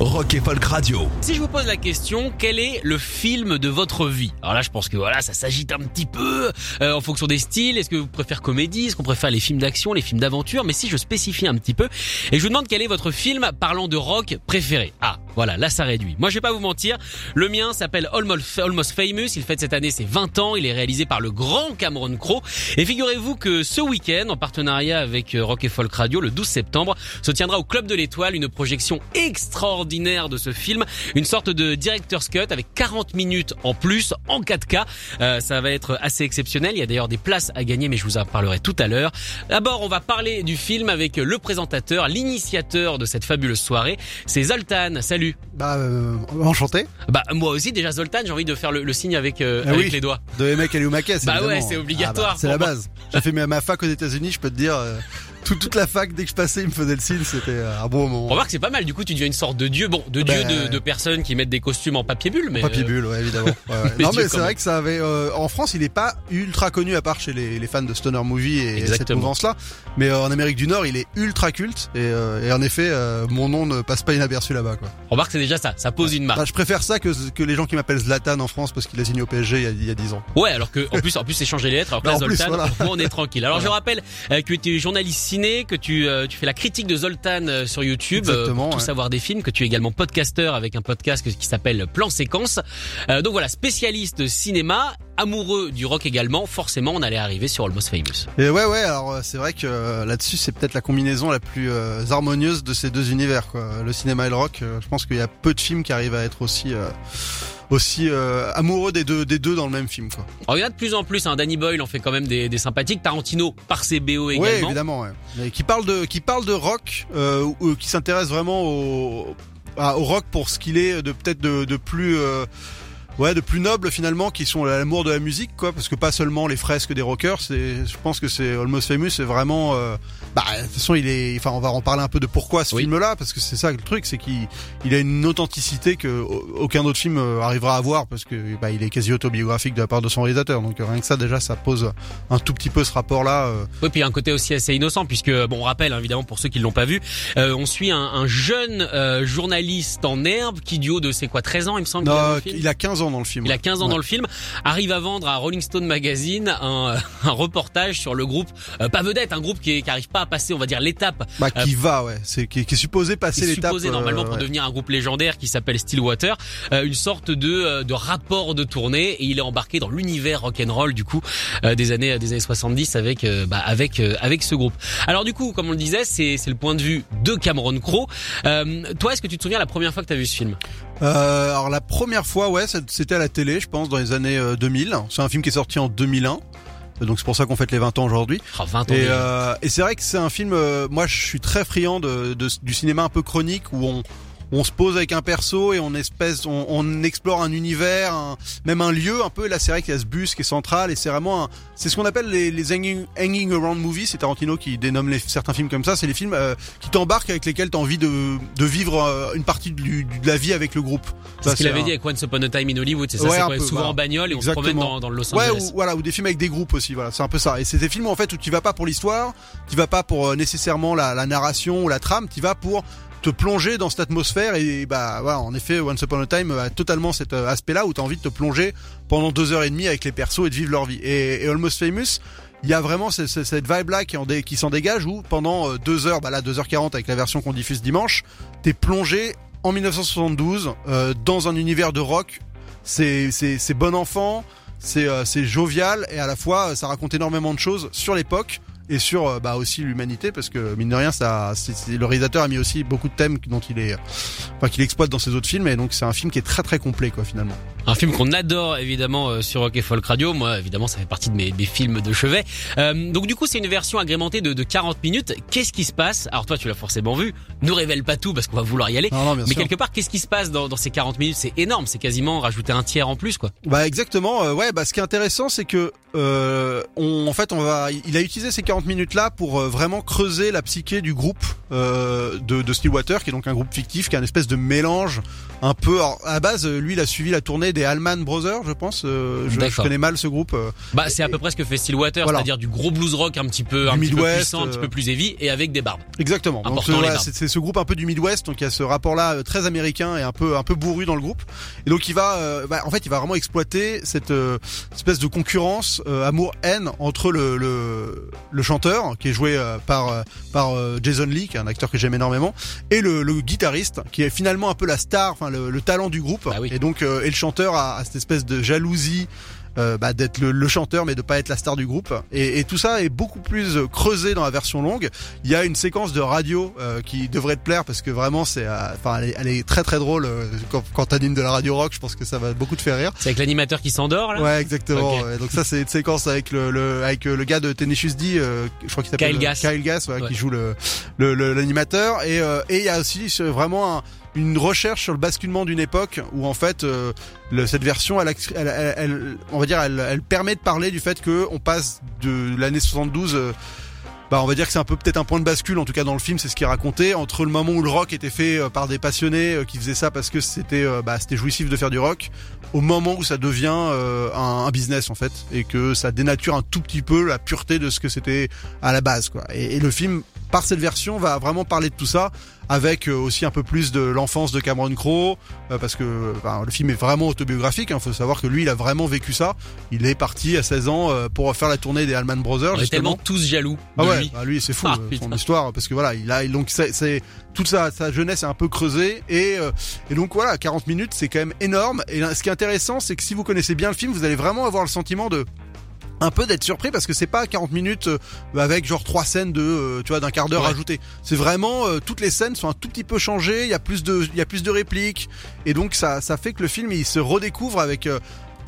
Rock et Folk Radio. Si je vous pose la question, quel est le film de votre vie? Alors là, je pense que voilà, ça s'agite un petit peu euh, en fonction des styles. Est-ce que vous préférez comédie? Est-ce qu'on préfère les films d'action, les films d'aventure? Mais si je spécifie un petit peu et je vous demande quel est votre film parlant de rock préféré Ah, voilà, là ça réduit. Moi, je vais pas vous mentir, le mien s'appelle Almost, Famous. Il fête cette année ses 20 ans. Il est réalisé par le grand Cameron Crowe. Et figurez-vous que ce week-end, en partenariat avec euh, Rock et Folk Radio, le 12 septembre, se tiendra au Club de l'Étoile une projection extraordinaire de ce film, une sorte de director's cut avec 40 minutes en plus en 4K. Euh, ça va être assez exceptionnel. Il y a d'ailleurs des places à gagner, mais je vous en parlerai tout à l'heure. D'abord, on va parler du film avec le présentateur, l'initiateur de cette fabuleuse soirée. C'est Zoltan. Salut. Bah, euh, enchanté. Bah moi aussi déjà Zoltan, j'ai envie de faire le, le signe avec euh, Ah avec oui. les doigts. De Emek Alioumakes, Bah ouais, évidemment. c'est obligatoire Ah bah, c'est la moi. base. J'ai fait ma ma fac aux États-Unis, je peux te dire. Tout- toute la fac, dès que je passais, il me faisait le signe, c'était euh, un bon moment. Remarque, c'est pas mal. Du coup, tu deviens une sorte de dieu. Bon, de dieu de, de personnes qui mettent des costumes en papier bulle, mais Papier euh, bulle, ouais, évidemment. Ouais, ouais. Mais non, mais c'est vrai que ça avait. euh, en France, il est pas ultra connu à part chez les, les fans de Stoner Movie et cette mouvance-là. Mais euh, en Amérique du Nord, il est ultra culte. Et, euh, et en effet, mon nom ne passe pas inaperçu là-bas, quoi. remarque, c'est déjà ça. Ça pose une marque. Bah, je préfère ça que, que les gens qui m'appellent Zlatan en France parce qu'il a signé au PSG il y a, il y a 10 ans. Ouais, alors que en plus, en plus, c'est changer les lettres. Alors que là, en plus, Zoltan, voilà. au moins, on est tranquille. Alors, je rappelle que tu es journaliste ciné, que tu euh, tu fais la critique de Zoltan euh, sur YouTube, euh, Exactement, pour tout ouais. savoir des films, que tu es également podcasteur avec un podcast qui s'appelle Plan Séquence. Donc voilà, spécialiste cinéma, amoureux du rock également. Forcément, on allait arriver sur Almost Famous. Et ouais, ouais, alors c'est vrai que là-dessus, c'est peut-être la combinaison la plus harmonieuse de ces deux univers, quoi. Le cinéma et le rock. je pense qu'il y a peu de films qui arrivent à être aussi, aussi euh, amoureux des deux, des deux dans le même film, quoi. Alors, il y en a de plus en plus. Hein. Danny Boyle en fait quand même des, des sympathiques. Tarantino par ses BO également. évidemment, ouais. Mais qui parle de, qui parle de rock, euh, ou- ou qui s'intéresse vraiment au, à- au rock pour ce qu'il est, de peut-être de, de plus. euh, Ouais, de plus noble finalement, qui sont l'amour de la musique, quoi, parce que pas seulement les fresques des rockers. C'est, je pense que c'est Almost Famous, c'est vraiment. euh, bah, de toute façon, il est. Enfin, on va en parler un peu de pourquoi ce Oui. film-là, parce que c'est ça le truc, c'est qu'il, il a une authenticité que au- aucun autre film euh, arrivera à avoir, parce que bah, il est quasi autobiographique de la part de son réalisateur. Donc rien que ça, déjà, ça pose un tout petit peu ce rapport-là. euh, Oui, puis il y a un côté aussi assez innocent puisque bon, on rappelle hein, évidemment pour ceux qui l'ont pas vu, euh, on suit un, un jeune euh, journaliste en herbe qui du haut de c'est quoi 13 ans il me semble Non, il a 15 ans dans le film. Il a 15 ans Ouais. dans le film, arrive à vendre à Rolling Stone Magazine un, un reportage sur le groupe euh, pas vedette, un groupe qui, est- qui arrive pas à passer, on va dire l'étape Bah, qui va, ouais. C'est qui, qui est supposé qui passer est l'étape. supposé euh, normalement pour ouais. devenir un groupe légendaire qui s'appelle Stillwater, euh, une sorte de, euh, de rapport de tournée et il est embarqué dans l'univers rock and roll du coup euh, des années des années 70 avec euh, bah, avec euh, avec ce groupe. Alors du coup, comme on le disait, c'est c'est le point de vue de Cameron Crowe. Euh, toi, est-ce que tu te souviens la première fois que tu as vu ce film? Euh, alors la première fois, ouais, c'est- c'était à la télé, je pense, dans les années euh, 2000. C'est un film qui est sorti en 2001. Euh, Donc c'est pour ça qu'on fête les 20 ans aujourd'hui. Ah, 20 ans. Et, déjà. euh, et c'est vrai que c'est un film. euh, moi, je suis très friand de, de- du cinéma un peu chronique où on on se pose avec un perso et on espèce, on, on explore un univers, un- même un lieu un peu. Et là, c'est vrai qu'il y a ce bus qui est central et c'est vraiment, c'est ce qu'on appelle les, les hanging, hanging around movies. C'est Tarantino qui dénomme les, certains films comme ça. C'est les films euh, qui t'embarquent avec lesquels t'as envie de, de vivre euh, une partie du- de la vie avec le groupe. c'est ce qu'il avait un- dit avec Once Upon a Time in Hollywood, c'est ça, Ouais, c'est souvent en bagnole et on se promène dans, dans le Los Ouais, Angeles. ou, voilà, ou des films avec des groupes aussi, voilà, c'est un peu ça. Et c'est des films en fait où tu vas pas pour l'histoire, tu vas pas pour euh, nécessairement la, la narration ou la trame, tu vas pour te plonger dans cette atmosphère et bah voilà, en effet, Once Upon a Time a totalement cet euh, aspect-là où t'as envie de te plonger pendant deux heures et demie avec les persos et de vivre leur vie. Et, et Almost Famous, il y a vraiment ce- ce- cette en dé- qui s'en dégage où pendant euh, deux heures, bah là 2h40 avec la version qu'on diffuse dimanche, t'es plongé en 1972 euh, dans un univers de rock. C'est c'est bon enfant, c'est euh, jovial et à la fois euh, ça raconte énormément de choses sur l'époque et sur euh, bah aussi l'humanité parce que mine de rien ça c'est, c'est- le réalisateur a mis aussi beaucoup de thèmes dont il est enfin qu'il exploite dans ses autres films et donc c'est un film qui est très très complet quoi finalement. Un film qu'on adore évidemment euh, sur Rock et Folk Radio. Moi, évidemment, ça fait partie de mes, mes films de chevet. Euh, donc du coup, c'est une version agrémentée de, de 40 minutes. Qu'est-ce qui se passe? Alors toi, tu l'as forcément vu. Ne révèle pas tout parce qu'on va vouloir y aller. Non non Mais sûr. quelque part, qu'est-ce qui se passe dans, dans ces 40 minutes? C'est énorme. C'est quasiment rajouter un tiers en plus, quoi. Bah exactement. euh, ouais, bah ce qui est intéressant, c'est que euh, on, en fait, on va, il a utilisé ces 40 minutes là pour euh, vraiment creuser la psyché du groupe euh, de, de Stillwater, qui est donc un groupe fictif, qui est un espèce de mélange un peu. Alors, à base, euh, lui, il a suivi la tournée des Allman Brothers, je pense. euh, je, connais mal ce groupe. Bah, c'est à peu près ce que fait Stillwater, Voilà. c'est-à-dire du gros blues rock un petit peu, un Du petit peu puissant, un petit peu plus heavy et avec des barbes. Exactement. C'est ce groupe un peu du Midwest, donc il y a ce rapport-là très américain et un peu un peu bourru dans le groupe. Et donc il va, euh, bah, en fait, il va vraiment exploiter cette espèce de concurrence amour-haine entre le, le le chanteur qui est joué euh, par euh, par euh, Jason Lee, qui est un acteur que j'aime énormément, et le, le guitariste qui est finalement un peu la star, enfin le, le talent du groupe. Bah oui. Et donc et le chanteur a, a cette espèce de jalousie euh, bah, d'être le, le chanteur mais de pas être la star du groupe et, et tout ça est beaucoup plus euh, creusé dans la version longue il y a une séquence de radio euh, qui devrait te plaire parce que vraiment c'est euh, enfin elle, est- elle est très très drôle euh, quand, quand t'animes de la radio rock je pense que ça va beaucoup te faire rire C'est avec l'animateur qui s'endort, là? Ouais exactement Ok. ouais. donc ça c'est une séquence avec le, le avec le gars de Tenacious D euh, je crois qu'il s'appelle Kyle Gass. Kyle Gass ouais, Ouais. qui joue le le- le- l'animateur et euh, et il y a aussi vraiment un- une recherche sur le basculement d'une époque où en fait euh, le- cette version elle, elle, elle- on va dire elle, permet de parler du fait que on passe de l'année 72 euh, bah on va dire que c'est un peu peut-être un point de bascule en tout cas dans le film c'est ce qui est raconté entre le moment où le rock était fait euh, par des passionnés euh, qui faisaient ça parce que c'était bah, c'était jouissif de faire du rock au moment où ça devient euh, un, un business en fait et que ça dénature un tout petit peu la pureté de ce que c'était à la base quoi. Et le film par cette version va vraiment parler de tout ça avec euh, aussi un peu plus de l'enfance de Cameron Crowe euh, parce que enfin, le film est vraiment autobiographique il faut savoir que lui il a vraiment vécu ça. Il est parti à 16 ans euh, pour faire la tournée des Allman Brothers On est tellement tous jaloux de ah ouais, lui. bah lui c'est fou Ah, son histoire parce que voilà, il a donc c'est toute sa, sa jeunesse est un peu creusée et euh, et donc voilà, 40 minutes, c'est quand même énorme. Et ce qui est intéressant, c'est que si vous connaissez bien le film, vous allez vraiment avoir le sentiment de un peu d'être surpris parce que c'est pas 40 minutes euh, avec genre trois scènes de euh, tu vois d'un quart d'heure Ouais. ajouté. C'est vraiment euh, toutes les scènes sont un tout petit peu changées, il y a plus de il y a plus de répliques et donc ça ça fait que le film il se redécouvre avec euh,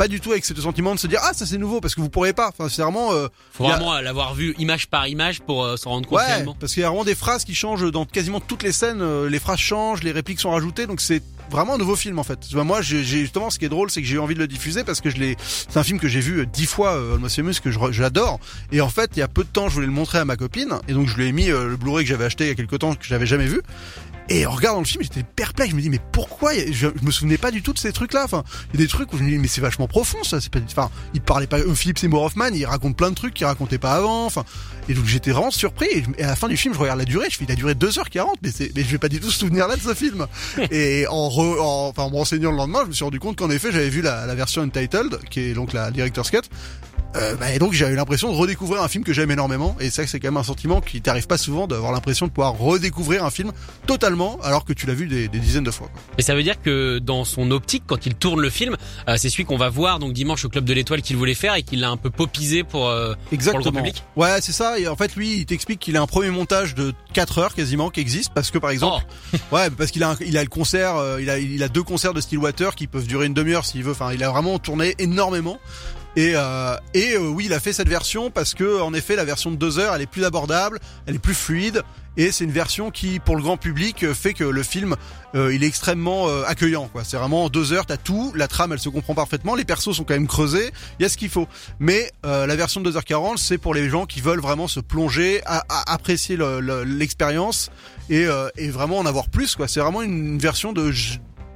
pas du tout avec ce sentiment de se dire ah ça c'est nouveau parce que vous pourrez pas. Enfin c'est vraiment euh, Faut a- vraiment l'avoir vu image par image pour euh, s'en rendre compte Ouais, parce qu'il y a vraiment des phrases qui changent dans quasiment toutes les scènes. euh, Les phrases changent, les répliques sont rajoutées, donc c'est vraiment un nouveau film en fait. Moi, j'ai justement, ce qui est drôle, c'est que j'ai eu envie de le diffuser parce que je l'ai. C'est un film que j'ai vu euh, dix fois, Almost Famous, que j'adore. Et en fait, il y a peu de temps, je voulais le montrer à ma copine, et donc je lui ai mis euh, le Blu-ray que j'avais acheté il y a quelques temps que j'avais jamais vu. Et en regardant le film, j'étais perplexe. Je me dis, mais pourquoi? Je, je me souvenais pas du tout de ces trucs-là. Enfin, il y a des trucs où je me dis, mais c'est vachement profond, ça. C'est pas, enfin, il parlait pas. Euh, Philippe Seymour Hoffman, il raconte plein de trucs qu'il racontait pas avant. Enfin, et donc j'étais vraiment surpris. Et, je- et à la fin du film, je regarde la durée. Je fais, il a duré 2h40, mais, mais je vais pas du tout souvenir-là de ce film. et en, re- en, enfin, en me renseignant le lendemain, je me suis rendu compte qu'en effet, j'avais vu la, la version Untitled, qui est donc la director's cut. Euh, bah, et donc j'ai eu l'impression de redécouvrir un film que j'aime énormément et ça c'est quand même un sentiment qui t'arrive pas souvent d'avoir l'impression de pouvoir redécouvrir un film totalement alors que tu l'as vu des, des dizaines de fois. quoi. Et ça veut dire que dans son optique, quand il tourne le film, euh, c'est celui qu'on va voir donc dimanche au Club de l'Étoile qu'il voulait faire et qu'il l'a un peu popisé pour, euh, pour le grand public? Ouais, c'est ça. Et en fait, lui, il t'explique qu'il a un premier montage de 4 heures quasiment qui existe parce que par exemple, Oh. ouais, parce qu'il a un- il a le concert, euh, il a il a deux concerts de Stillwater qui peuvent durer une demi-heure s'il veut. Enfin, il a vraiment tourné énormément. Et, euh, et euh, oui, il a fait cette version parce que en effet, la version de deux heures, elle est plus abordable, elle est plus fluide, et c'est une version qui, pour le grand public, euh, fait que le film, euh, il est extrêmement euh, accueillant. quoi. C'est vraiment en deux heures, t'as tout, la trame, elle se comprend parfaitement, les persos sont quand même creusés, il y a ce qu'il faut. Mais euh, la version de 2h40, c'est pour les gens qui veulent vraiment se plonger, à, à apprécier le- le- l'expérience et, et vraiment en avoir plus. quoi. C'est vraiment une, une version de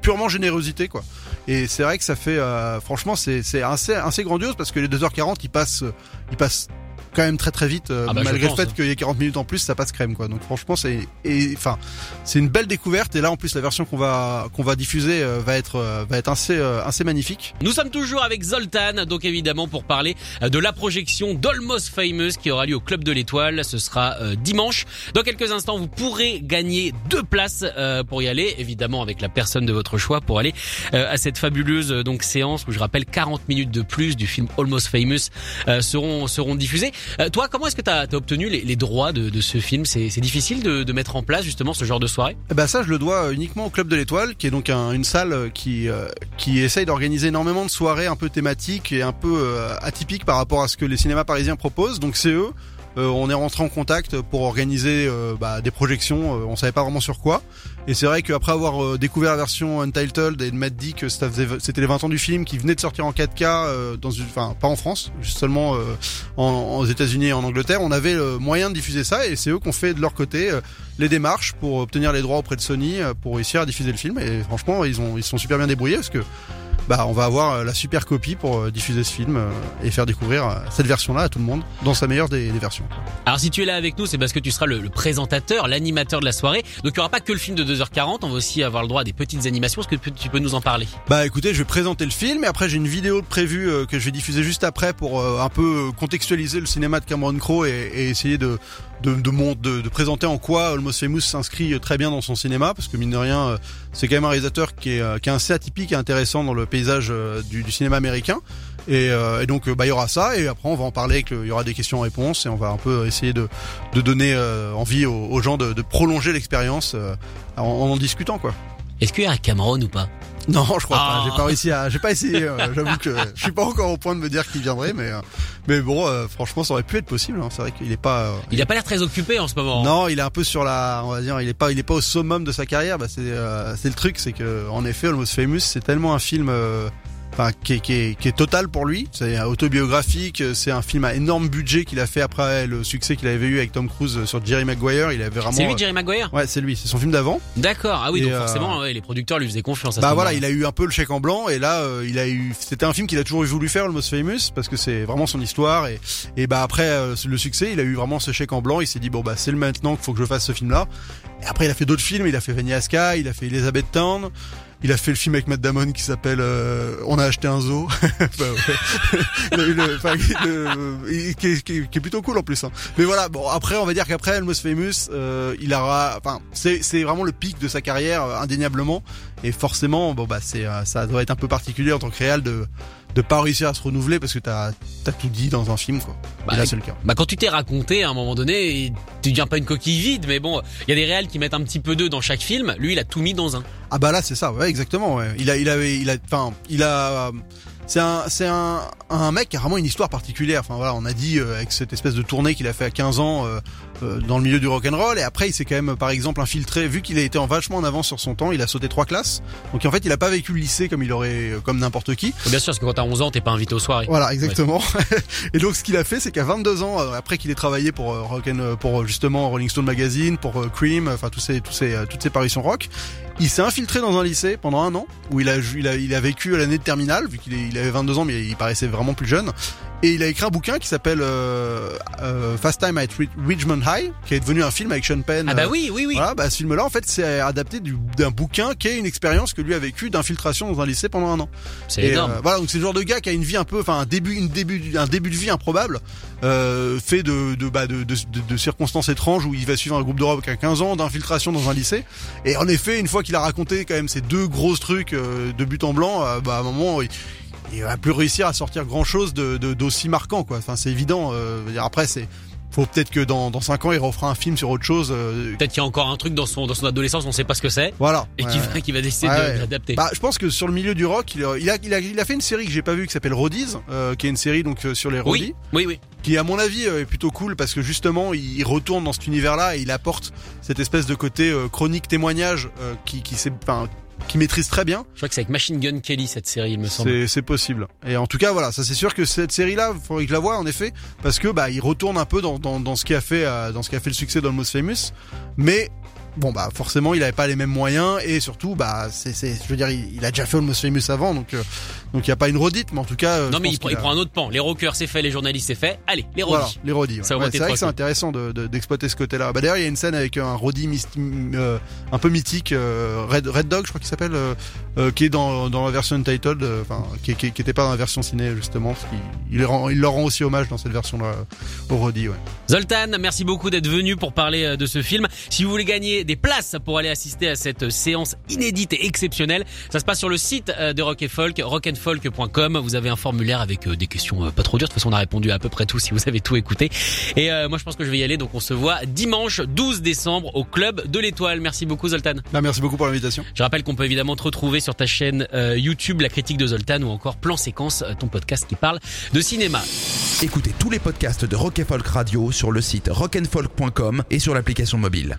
purement générosité quoi. Et c'est vrai que ça fait euh, franchement c'est assez assez grandiose parce que les 2h40 ils passent ils passent quand même très très vite euh, Ah bah, malgré le fait qu'il y ait 40 minutes en plus ça passe crème quoi. Donc franchement c'est enfin c'est une belle découverte et là en plus la version qu'on va qu'on va diffuser euh, va être euh, va être assez euh, assez magnifique. Nous sommes toujours avec Zoltan, donc évidemment pour parler de la projection d'Almost Famous qui aura lieu au Club de l'Étoile. Ce sera euh, dimanche. Dans quelques instants, vous pourrez gagner deux places euh, pour y aller, évidemment avec la personne de votre choix pour aller euh, à cette fabuleuse donc séance où je rappelle 40 minutes de plus du film Almost Famous euh, seront seront diffusées. Euh, toi, comment est-ce que t'as as obtenu les, les droits de, de ce film? C'est difficile de, de mettre en place justement ce genre de soirée? Ben ça, je le dois uniquement au Club de l'Étoile, qui est donc un- une salle qui euh, qui essaye d'organiser énormément de soirées un peu thématiques et un peu euh, atypiques par rapport à ce que les cinémas parisiens proposent. Donc c'est eux. Euh, on est rentré en contact pour organiser euh, bah, des projections. euh, on savait pas vraiment sur quoi. Et c'est vrai qu'après avoir euh, découvert la version Untitled et de m'être dit que c'était les 20 ans du film qui venait de sortir en 4K euh, dans une, enfin pas en France, seulement euh, en, aux États-Unis et en Angleterre, on avait le moyen de diffuser ça et c'est eux qui ont fait de leur côté les démarches pour obtenir les droits auprès de Sony pour réussir à diffuser le film et franchement ils ont ils sont super bien débrouillés parce que bah on va avoir euh, la super copie pour euh, diffuser ce film euh, et faire découvrir cette version là à tout le monde dans sa meilleure des, des versions. Alors si tu es là avec nous, c'est parce que tu seras le, le présentateur, l'animateur de la soirée. Donc il y aura pas que le film de 2h40, on va aussi avoir le droit à des petites animations. Est-ce que tu- peux nous en parler? Bah écoutez, je vais présenter le film et après j'ai une vidéo prévue que je vais diffuser juste après pour un peu contextualiser le cinéma de Cameron Crowe et, et essayer de de, de, de présenter en quoi Almost Famous s'inscrit très bien dans son cinéma parce que mine de rien euh, c'est quand même un réalisateur qui est, euh, qui est assez atypique et intéressant dans le paysage euh, du, cinéma américain et, donc bah il y aura ça et après on va en parler il y aura des questions-réponses et on va un peu essayer de donner envie aux, gens de, prolonger l'expérience en, en discutant quoi. Est-ce qu'il y a un Cameron ou pas? Non, je crois Ah. pas. J'ai pas réussi à. J'ai pas essayé. euh, J'avoue que je suis pas encore au point de me dire qu'il viendrait, mais euh, mais bon, euh, franchement, ça aurait pu être possible. hein. C'est vrai qu'il est pas. Il a pas l'air très occupé en ce moment. Non, il est un peu sur la. On va dire, il est pas. Il est pas au summum de sa carrière. Bah, c'est euh, c'est le truc, c'est que en effet, Almost Famous, c'est tellement un film. Enfin, qui est, qui, est, qui est total pour lui. C'est autobiographique. C'est un film à énorme budget qu'il a fait après le succès qu'il avait eu avec Tom Cruise sur Jerry Maguire. Il avait vraiment. C'est lui, Jerry Maguire? Ouais, c'est lui. C'est son film d'avant. D'accord. Ah oui, Et, donc euh, forcément, ouais, les producteurs lui faisaient confiance. À Bah voilà, il a eu un peu le chèque en blanc et là euh, il a eu c'était un film qu'il a toujours voulu faire Almost Famous parce que c'est vraiment son histoire et et bah après euh, le succès, il a eu vraiment ce chèque en blanc, il s'est dit bon bah c'est le maintenant qu'il faut que je fasse ce film là. Et après il a fait d'autres films, il a fait Vanilla Sky, il a fait Elizabeth Town, il a fait le film avec Matt Damon qui s'appelle euh, On a acheté un zoo. Qui, est, plutôt cool en plus. hein. Mais voilà, bon après on va dire qu'après Almost Famous, euh, il aura, enfin c'est vraiment le pic de sa carrière euh, indéniablement. Et forcément, bon bah c'est ça doit être un peu particulier en tant que réal de de pas réussir à se renouveler parce que t'as t'as tout dit dans un film quoi. Bah, là c'est le cas. Bah quand tu t'es raconté à un moment donné, tu deviens pas une coquille vide, mais bon, il y a des réals qui mettent un petit peu d'eux dans chaque film. Lui, il a tout mis dans un. Ah bah là c'est ça, ouais exactement. Ouais. Il a il avait il a enfin il a c'est un c'est un un mec qui a vraiment une histoire particulière. Enfin voilà, on a dit euh, avec cette espèce de tournée qu'il a fait à 15 ans euh, euh, dans le milieu du rock and roll et après il s'est quand même par exemple infiltré vu qu'il a été en vachement en avance sur son temps, il a sauté trois classes. Donc en fait, il a pas vécu le lycée comme il aurait euh, comme n'importe qui. Bien sûr, parce que quand t'as 11 ans, t'es pas invité aux soirées. Voilà, exactement. et donc ce qu'il a fait, c'est qu'à 22 ans, euh, après qu'il ait travaillé pour euh, rock and- pour justement Rolling Stone Magazine, pour Cream, enfin tous ces, tous ces, toutes ces parutions rock, il s'est infiltré dans un lycée pendant un an où il a, il a, il a vécu l'année de terminale, vu qu'il est- il avait 22 ans, mais il paraissait vraiment plus jeune. Et il a écrit un bouquin qui s'appelle euh, euh, Fast Time at Ri- Richmond High, qui est devenu un film avec Sean Penn. Ah bah euh, oui, oui, oui. Voilà, bah ce film-là, en fait, c'est adapté du- d'un bouquin qui est une expérience que lui a vécu d'infiltration dans un lycée pendant un an. C'est énorme. euh, voilà, donc c'est le genre de gars qui a une vie un peu, enfin un début, une début, un début de vie improbable, fait de de, bah, de, de, de- circonstances étranges où il va suivre un groupe de rock à 15 ans, d'infiltration dans un lycée. Et en effet, une fois qu'il a raconté quand même ces deux grosses trucs de but en blanc, bah à un moment. Il, il va plus réussir à sortir grand chose de de- d'aussi marquant quoi. Enfin c'est évident. euh, après c'est faut peut-être que dans dans cinq ans il refera un film sur autre chose. euh, Peut-être qu'il y a encore un truc dans son dans son adolescence, on sait pas ce que c'est, voilà. et Ouais, qui va qui va décider Ouais, de l'adapter. Bah, je pense que sur le milieu du rock, il a, il a, il a, il a fait une série que j'ai pas vue qui s'appelle Roadies, euh, qui est une série donc sur les roadies, oui, oui, oui. qui à mon avis est plutôt cool parce que justement il retourne dans cet univers-là et il apporte cette espèce de côté euh, chronique témoignage qui qui s'est, enfin, qui maîtrise très bien. Je crois que c'est avec Machine Gun Kelly cette série, il me semble. C'est possible. Et en tout cas voilà, ça c'est sûr que cette série-là, il faudrait que je la voie en effet parce que bah il retourne un peu dans dans, dans ce qui a fait euh, dans ce qui a fait le succès d'Almost Famous, mais Bon bah forcément il avait pas les mêmes moyens et surtout bah c'est c'est je veux dire il, il a déjà fait Almost Famous avant donc euh, donc il y a pas une redite mais en tout cas euh, Non mais il, il a- prend un autre pan. Les rockers c'est fait, les journalistes c'est fait. Allez, les Voilà, rodis. les rodis. ouais. C'est vrai que c'est intéressant de- de- d'exploiter ce côté-là. Bah d'ailleurs, il y a une scène avec un myst- euh, un peu mythique, euh, Red, Red Dog, je crois qu'il s'appelle, euh, euh, qui est dans, dans la version untitled, euh, enfin, qui, qui, qui était pas dans la version ciné justement, parce il, rend- il leur rend aussi hommage dans cette version-là euh, au rodie. Ouais. Zoltan, merci beaucoup d'être venu pour parler de ce film. Si vous voulez gagner des, des places pour aller assister à cette séance inédite et exceptionnelle. Ça se passe sur le site euh, de Rock Folk, rockandfolk.com. Vous avez un formulaire avec euh, des questions euh, pas trop dures. De toute façon, on a répondu à, à peu près tout si vous avez tout écouté. Et moi, je pense que je vais y aller. Donc, on se voit dimanche 12 décembre au Club de l'Étoile. Merci beaucoup, Zoltan. Bah, merci beaucoup pour l'invitation. Je rappelle qu'on peut évidemment te retrouver sur ta chaîne YouTube, La Critique de Zoltan, ou encore Plan Séquence, ton podcast qui parle de cinéma. Écoutez tous les podcasts de Rock Folk Radio sur le site rockandfolk.com et sur l'application mobile.